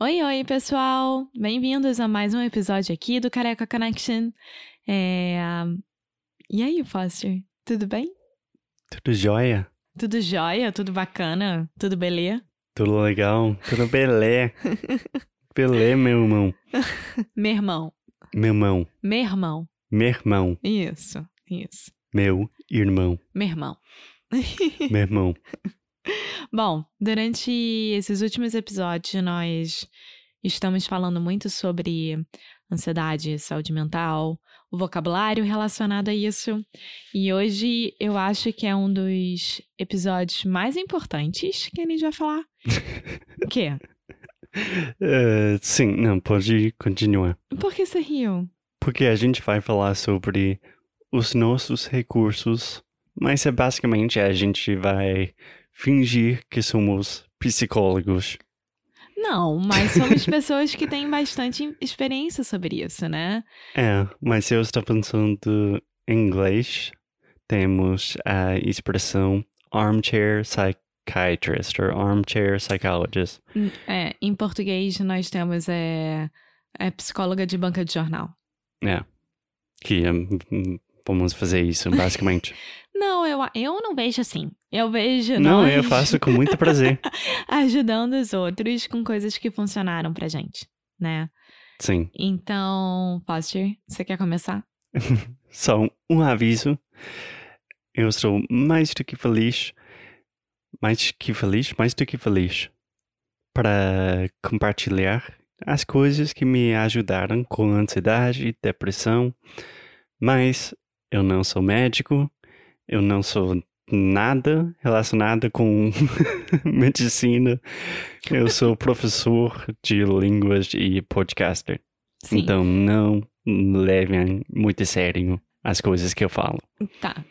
Oi, oi, pessoal! Bem-vindos a mais um episódio aqui do Careca Connection. É... E aí, Foster? Tudo bem? Tudo jóia? Tudo jóia? Tudo bacana? Tudo belê? Tudo legal? Tudo belé? belé, meu irmão. Meu irmão. Meu irmão. Meu irmão. Meu irmão. Isso, isso. Meu irmão. Meu irmão. Meu irmão. Bom, durante esses últimos episódios, nós estamos falando muito sobre ansiedade, saúde mental, o vocabulário relacionado a isso. E hoje eu acho que é um dos episódios mais importantes que a gente vai falar. o quê? Uh, sim, não, pode continuar. Por que você riu? Porque a gente vai falar sobre os nossos recursos, mas é basicamente a gente vai fingir que somos psicólogos. Não, mas somos pessoas que têm bastante experiência sobre isso, né? É, mas eu estou pensando em inglês. Temos a expressão armchair psychiatrist ou armchair psychologist. É, em português nós temos é, é psicóloga de banca de jornal. É, que um, vamos fazer isso, basicamente. Não, eu, eu não vejo assim. Eu vejo Não, nós eu faço com muito prazer. ajudando os outros com coisas que funcionaram pra gente, né? Sim. Então, Foster, você quer começar? Só um aviso. Eu sou mais do que feliz, mais que feliz, mais do que feliz, para compartilhar as coisas que me ajudaram com ansiedade e depressão. Mas eu não sou médico, eu não sou nada relacionado com medicina. Eu sou professor de línguas e podcaster. Sim. Então não levem muito a sério as coisas que eu falo. Tá.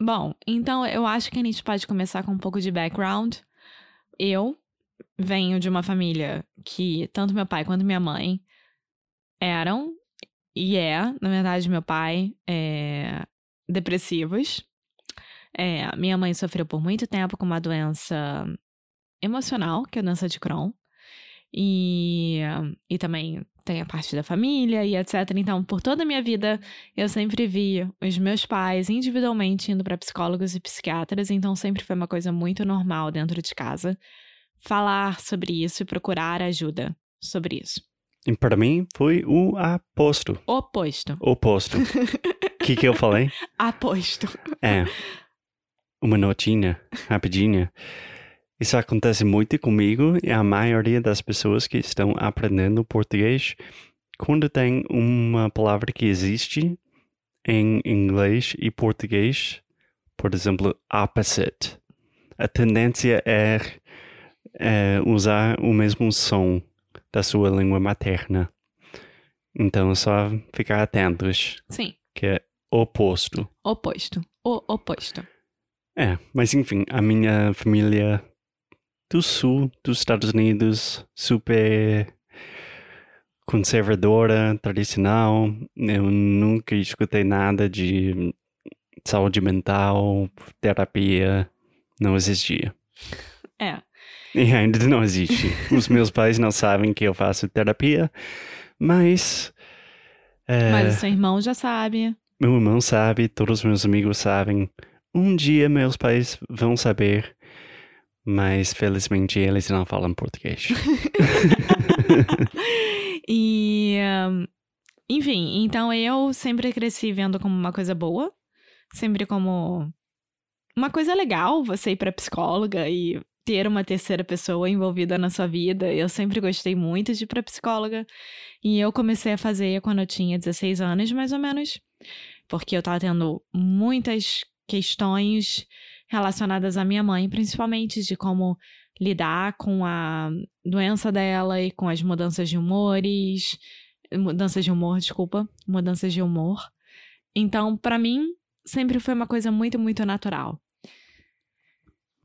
Bom, então eu acho que a gente pode começar com um pouco de background. Eu venho de uma família que tanto meu pai quanto minha mãe eram, e é, na verdade, meu pai, é, depressivos. É, minha mãe sofreu por muito tempo com uma doença emocional, que é a doença de Crohn. E, e também tem a parte da família e etc. Então, por toda a minha vida, eu sempre vi os meus pais individualmente indo para psicólogos e psiquiatras. Então, sempre foi uma coisa muito normal dentro de casa falar sobre isso e procurar ajuda sobre isso. E para mim foi o aposto. Oposto. Oposto. O que, que eu falei? Aposto. É. Uma notinha, rapidinha. Isso acontece muito comigo e a maioria das pessoas que estão aprendendo português, quando tem uma palavra que existe em inglês e português, por exemplo, opposite, a tendência é, é usar o mesmo som da sua língua materna. Então, é só ficar atentos, Sim. que é oposto. Oposto. O oposto. É, mas enfim, a minha família do sul dos Estados Unidos, super conservadora, tradicional. Eu nunca escutei nada de saúde mental, terapia, não existia. É. E ainda não existe. Os meus pais não sabem que eu faço terapia, mas. é, Mas o seu irmão já sabe. Meu irmão sabe, todos os meus amigos sabem. Um dia meus pais vão saber, mas felizmente eles não falam português. e. hum, enfim, então eu sempre cresci vendo como uma coisa boa. Sempre como uma coisa legal você ir pra psicóloga e ter uma terceira pessoa envolvida na sua vida. Eu sempre gostei muito de ir pra psicóloga. E eu comecei a fazer quando eu tinha 16 anos, mais ou menos. Porque eu tava tendo muitas questões relacionadas à minha mãe, principalmente de como lidar com a doença dela e com as mudanças de humores, mudanças de humor, desculpa, mudanças de humor. Então, para mim, sempre foi uma coisa muito, muito natural.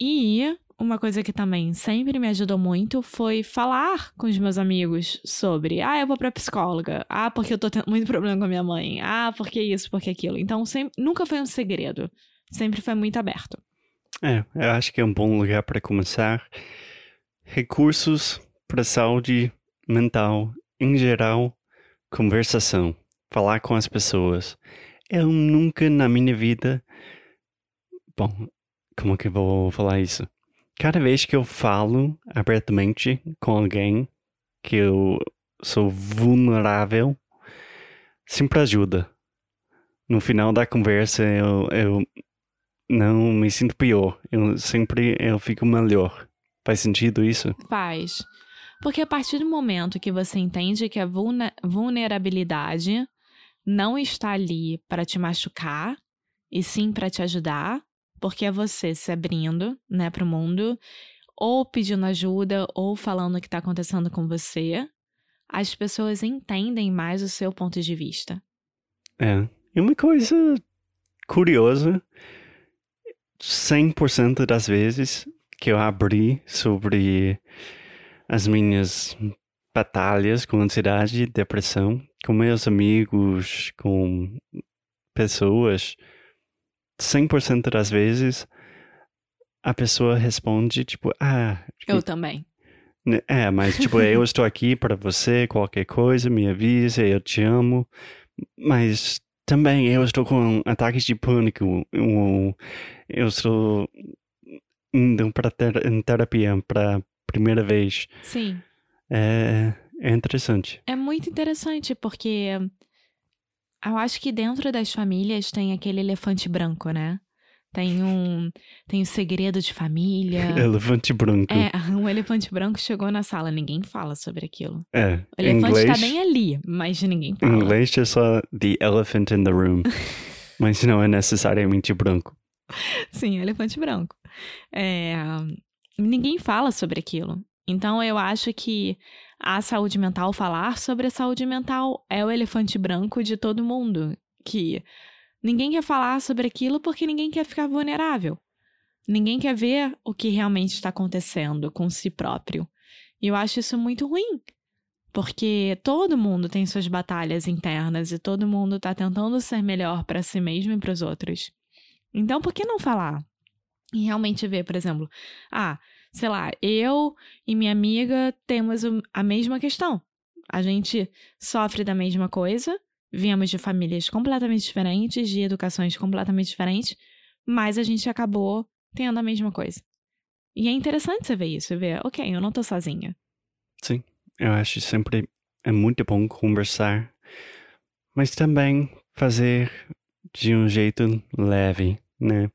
E uma coisa que também sempre me ajudou muito foi falar com os meus amigos sobre, ah, eu vou pra psicóloga, ah, porque eu tô tendo muito problema com a minha mãe, ah, porque isso, porque aquilo. Então, sempre, nunca foi um segredo, sempre foi muito aberto. É, eu acho que é um bom lugar para começar. Recursos para saúde mental em geral, conversação, falar com as pessoas. Eu nunca na minha vida. Bom, como que eu vou falar isso? Cada vez que eu falo abertamente com alguém que eu sou vulnerável, sempre ajuda. No final da conversa, eu, eu não me sinto pior. Eu sempre eu fico melhor. Faz sentido isso? Faz. Porque a partir do momento que você entende que a vulnerabilidade não está ali para te machucar, e sim para te ajudar, porque é você se abrindo, né, para o mundo, ou pedindo ajuda, ou falando o que está acontecendo com você, as pessoas entendem mais o seu ponto de vista. É. E uma coisa curiosa 100% das vezes que eu abri sobre as minhas batalhas com ansiedade e depressão, com meus amigos, com pessoas, 100% das vezes a pessoa responde tipo, ah, eu também. Né, é, mas tipo, eu estou aqui para você, qualquer coisa, me avise, eu te amo. Mas também eu estou com ataques de pânico. Eu estou indo para ter, em terapia para primeira vez. Sim. É, é interessante. É muito interessante porque eu acho que dentro das famílias tem aquele elefante branco, né? Tem um, tem um segredo de família. Elefante branco. É, um elefante branco chegou na sala, ninguém fala sobre aquilo. É. O elefante inglês, tá bem ali, mas ninguém fala. Em inglês é só the elephant in the room. mas não é necessariamente branco. Sim, elefante branco. É, ninguém fala sobre aquilo. Então eu acho que a saúde mental, falar sobre a saúde mental, é o elefante branco de todo mundo. Que Ninguém quer falar sobre aquilo porque ninguém quer ficar vulnerável. Ninguém quer ver o que realmente está acontecendo com si próprio. E eu acho isso muito ruim. Porque todo mundo tem suas batalhas internas e todo mundo está tentando ser melhor para si mesmo e para os outros. Então, por que não falar? E realmente ver, por exemplo, ah, sei lá, eu e minha amiga temos a mesma questão. A gente sofre da mesma coisa, Viemos de famílias completamente diferentes, de educações completamente diferentes, mas a gente acabou tendo a mesma coisa. E é interessante você ver isso, ver, ok, eu não tô sozinha. Sim, eu acho sempre é muito bom conversar, mas também fazer de um jeito leve, né?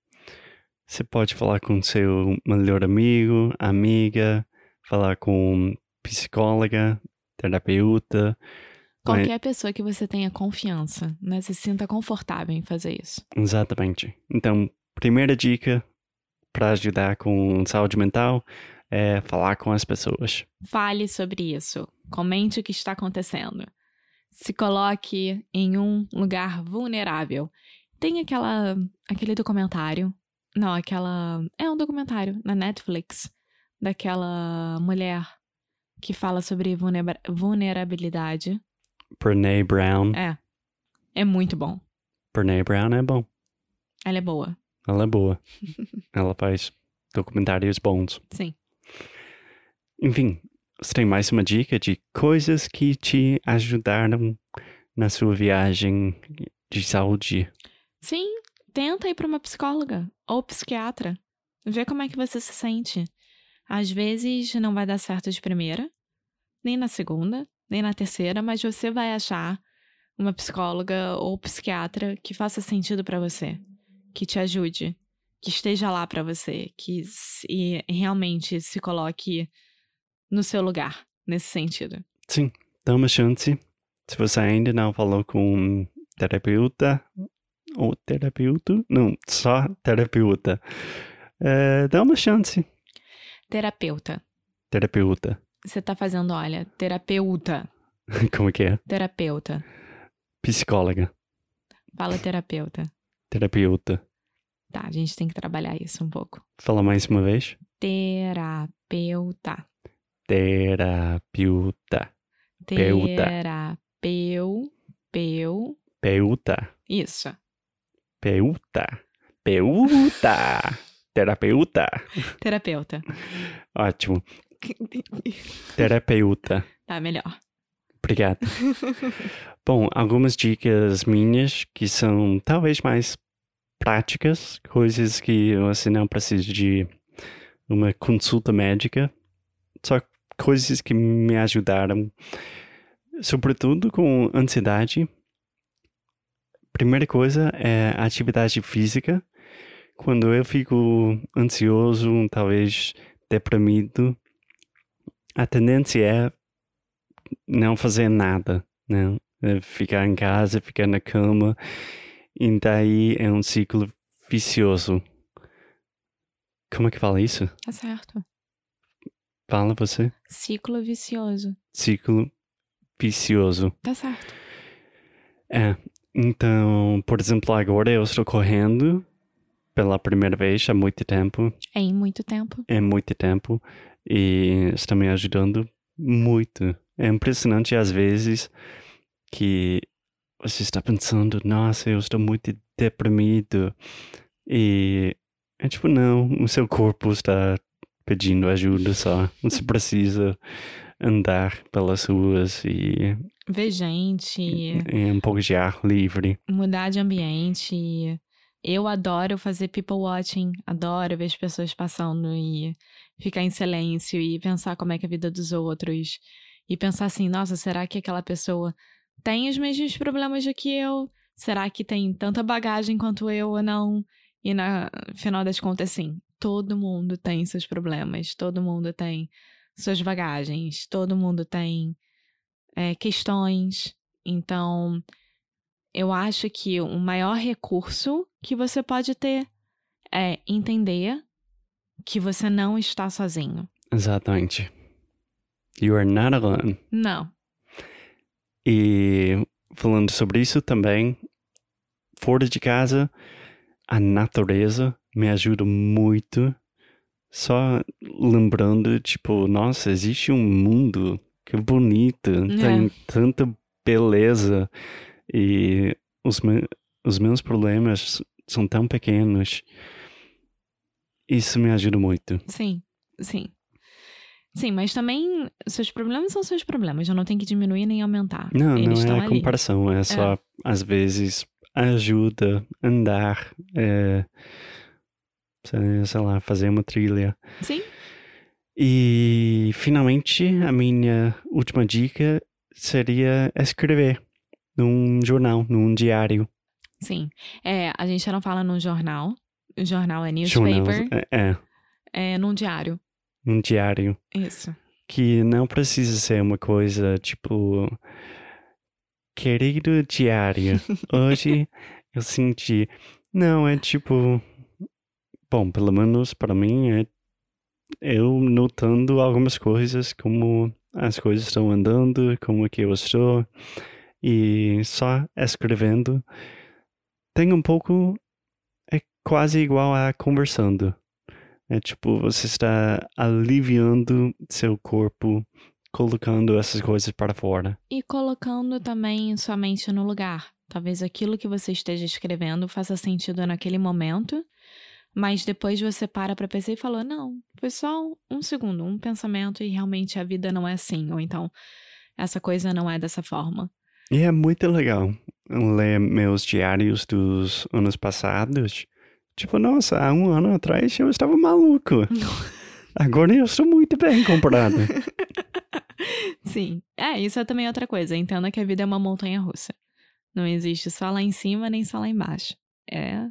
Você pode falar com seu melhor amigo, amiga, falar com psicóloga, terapeuta, Qualquer pessoa que você tenha confiança, né? Se sinta confortável em fazer isso. Exatamente. Então, primeira dica para ajudar com saúde mental é falar com as pessoas. Fale sobre isso. Comente o que está acontecendo. Se coloque em um lugar vulnerável. Tem aquela aquele documentário, não, aquela é um documentário na Netflix daquela mulher que fala sobre vulnerabilidade Brene Brown. É. É muito bom. Brene Brown é bom. Ela é boa. Ela é boa. Ela faz documentários bons. Sim. Enfim, você tem mais uma dica de coisas que te ajudaram na sua viagem de saúde? Sim, tenta ir para uma psicóloga ou psiquiatra. Vê como é que você se sente. Às vezes não vai dar certo de primeira, nem na segunda, nem na terceira, mas você vai achar uma psicóloga ou psiquiatra que faça sentido para você, que te ajude. que esteja lá pra você, que se, realmente se coloque no seu lugar, nesse sentido. Sim, dá uma chance. Se você ainda não falou com um terapeuta, ou terapeuta, não, só terapeuta, é, dá uma chance. Terapeuta. Terapeuta. Você tá fazendo, olha, terapeuta. Como que é? Terapeuta. Psicóloga. Fala terapeuta. Terapeuta. Tá, a gente tem que trabalhar isso um pouco. Fala mais uma vez. Terapeuta. Terapeuta. Peuta. Terapeu. Peu. Peuta. Isso. Peuta. Peuta. Terapeuta. Terapeuta. Ótimo. Terapeuta. Tá, melhor. Obrigado. Bom, algumas dicas minhas que são talvez mais práticas, coisas que você não precisa de uma consulta médica, só coisas que me ajudaram, sobretudo com ansiedade. Primeira coisa é atividade física. Quando eu fico ansioso, talvez deprimido, a tendência é não fazer nada, né? É ficar em casa, ficar na cama, e daí é um ciclo vicioso. Como é que fala isso? Tá certo. Fala você. Ciclo vicioso. Ciclo vicioso. Tá certo. É. Então, por exemplo, agora eu estou correndo pela primeira vez há muito tempo. É em muito tempo. É muito tempo. E está me ajudando muito. É impressionante às vezes que você está pensando, nossa, eu estou muito deprimido. E é tipo, não, o seu corpo está pedindo ajuda só. Você precisa andar pelas ruas e. Ver gente. E um pouco de ar livre. Mudar de ambiente. Eu adoro fazer people watching, adoro ver as pessoas passando e ficar em silêncio e pensar como é que é a vida dos outros. E pensar assim, nossa, será que aquela pessoa tem os mesmos problemas do que eu? Será que tem tanta bagagem quanto eu ou não? E na final das contas, sim, todo mundo tem seus problemas, todo mundo tem suas bagagens, todo mundo tem é, questões. Então, eu acho que o maior recurso que você pode ter é entender que você não está sozinho. Exatamente. You are not alone. Não. E falando sobre isso também, fora de casa, a natureza me ajuda muito. Só lembrando, tipo, nossa, existe um mundo que bonito, é. tem tanta beleza e os, me os meus problemas são tão pequenos. Isso me ajuda muito. Sim, sim. Sim, mas também seus problemas são seus problemas, eu não tenho que diminuir nem aumentar. Não, Eles não é ali. comparação, é só, é. às vezes, ajuda, andar, é, sei lá, fazer uma trilha. Sim. E, finalmente, a minha última dica seria escrever num jornal, num diário. Sim. É, a gente não fala num jornal. O jornal é newspaper. Jornal, é, é. É num diário um diário. Isso. Que não precisa ser uma coisa tipo. Querido diário, hoje eu senti. Não, é tipo. Bom, pelo menos para mim é eu notando algumas coisas, como as coisas estão andando, como é que eu estou, e só escrevendo tem um pouco. É quase igual a conversando. É tipo, você está aliviando seu corpo, colocando essas coisas para fora. E colocando também sua mente no lugar. Talvez aquilo que você esteja escrevendo faça sentido naquele momento, mas depois você para para pensar e falou: não, foi só um segundo, um pensamento e realmente a vida não é assim. Ou então, essa coisa não é dessa forma. E é muito legal ler meus diários dos anos passados Tipo, nossa, há um ano atrás eu estava maluco. Agora eu estou muito bem comparado. Sim. É, isso é também outra coisa. Entenda que a vida é uma montanha russa. Não existe só lá em cima nem só lá embaixo. É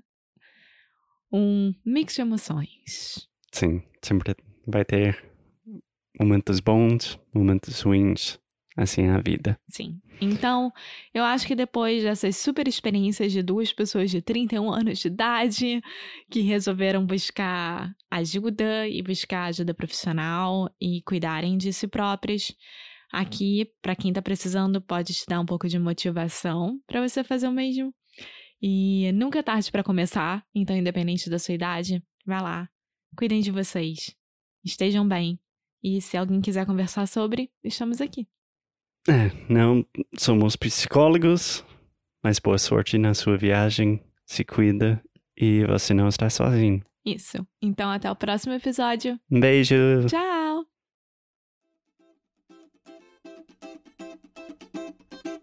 um mix de emoções. Sim, sempre vai ter momentos bons, momentos ruins, assim é a vida. Sim. Então, eu acho que depois dessas super experiências de duas pessoas de 31 anos de idade que resolveram buscar ajuda e buscar ajuda profissional e cuidarem de si próprias, aqui, para quem tá precisando, pode te dar um pouco de motivação para você fazer o mesmo. E nunca é tarde para começar, então, independente da sua idade, vai lá, cuidem de vocês, estejam bem. E se alguém quiser conversar sobre, estamos aqui. É, não somos psicólogos, mas boa sorte na sua viagem, se cuida e você não está sozinho. Isso. Então, até o próximo episódio. Um beijo! Tchau!